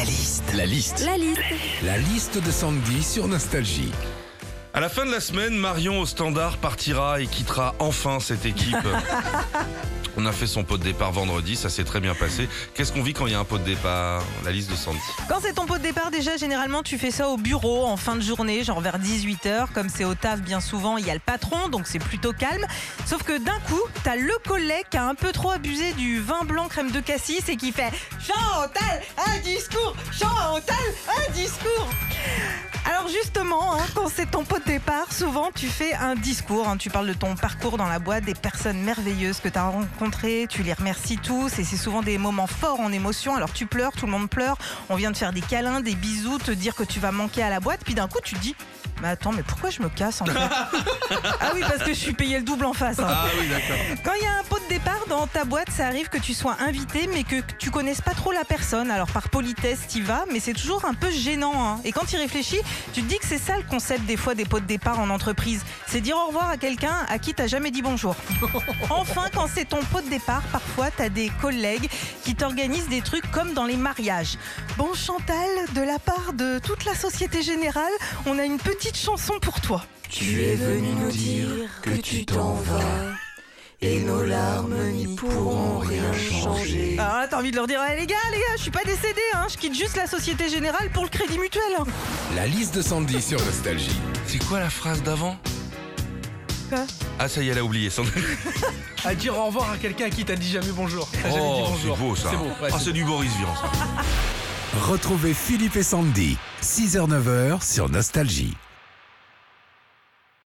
La liste. La liste. La liste. La liste de Sandy sur Nostalgie. À la fin de la semaine, Marion au standard partira et quittera enfin cette équipe. On a fait son pot de départ vendredi, ça s'est très bien passé. Qu'est-ce qu'on vit quand il y a un pot de départ La liste de Sandy. Quand c'est ton pot de départ, déjà, généralement, tu fais ça au bureau en fin de journée, genre vers 18h. Comme c'est au taf, bien souvent, il y a le patron, donc c'est plutôt calme. Sauf que d'un coup, t'as le collègue qui a un peu trop abusé du vin blanc crème de cassis et qui fait Chantal, un discours Chantal, un discours alors justement, hein, quand c'est ton pot de départ, souvent tu fais un discours, hein. tu parles de ton parcours dans la boîte, des personnes merveilleuses que tu as rencontrées, tu les remercies tous et c'est souvent des moments forts en émotion. Alors tu pleures, tout le monde pleure, on vient de faire des câlins, des bisous, te dire que tu vas manquer à la boîte, puis d'un coup tu te dis mais attends, mais pourquoi je me casse en fait? Ah oui, parce que je suis payé le double en face. hein. Ah oui, d'accord. Quand il y a un pot de départ dans ta boîte, ça arrive que tu sois invité, mais que tu connaisses pas trop la personne. Alors par politesse, t'y vas, mais c'est toujours un peu gênant. hein. Et quand tu y réfléchis, tu te dis que c'est ça le concept des fois des pots de départ en entreprise. C'est dire au revoir à quelqu'un à qui t'as jamais dit bonjour. Enfin, quand c'est ton pot de départ, parfois t'as des collègues qui t'organisent des trucs comme dans les mariages. Bon Chantal, de la part de toute la Société Générale, on a une petite chanson pour toi. Tu es venu nous dire que tu t'en vas. Et nos larmes n'y pourront rien changer. Alors là, t'as envie de leur dire, Eh, les gars, les gars, je suis pas décédé, hein, je quitte juste la Société Générale pour le Crédit Mutuel. La liste de Sandy sur Nostalgie. C'est quoi la phrase d'avant Quoi? Ah ça y est, elle a oublié. Sandy. À dire au revoir à quelqu'un à qui t'as dit jamais bonjour. T'as jamais dit Oh, bonjour. c'est beau ça. C'est beau. ouais, ah, c'est c'est du Boris Vian ça. Retrouvez Philippe et Sandy. 6h-9h sur Nostalgie.